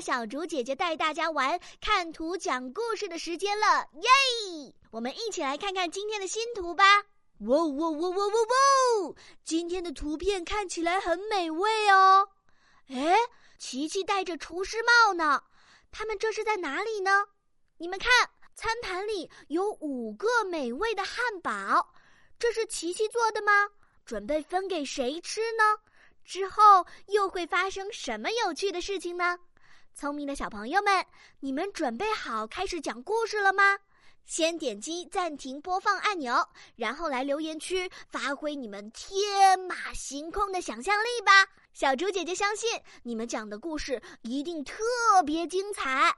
小竹姐姐带大家玩看图讲故事的时间了，耶！我们一起来看看今天的新图吧。哇哇哇哇哇哇！今天的图片看起来很美味哦。哎，琪琪戴着厨师帽呢，他们这是在哪里呢？你们看，餐盘里有五个美味的汉堡，这是琪琪做的吗？准备分给谁吃呢？之后又会发生什么有趣的事情呢？聪明的小朋友们，你们准备好开始讲故事了吗？先点击暂停播放按钮，然后来留言区发挥你们天马行空的想象力吧！小猪姐姐相信你们讲的故事一定特别精彩。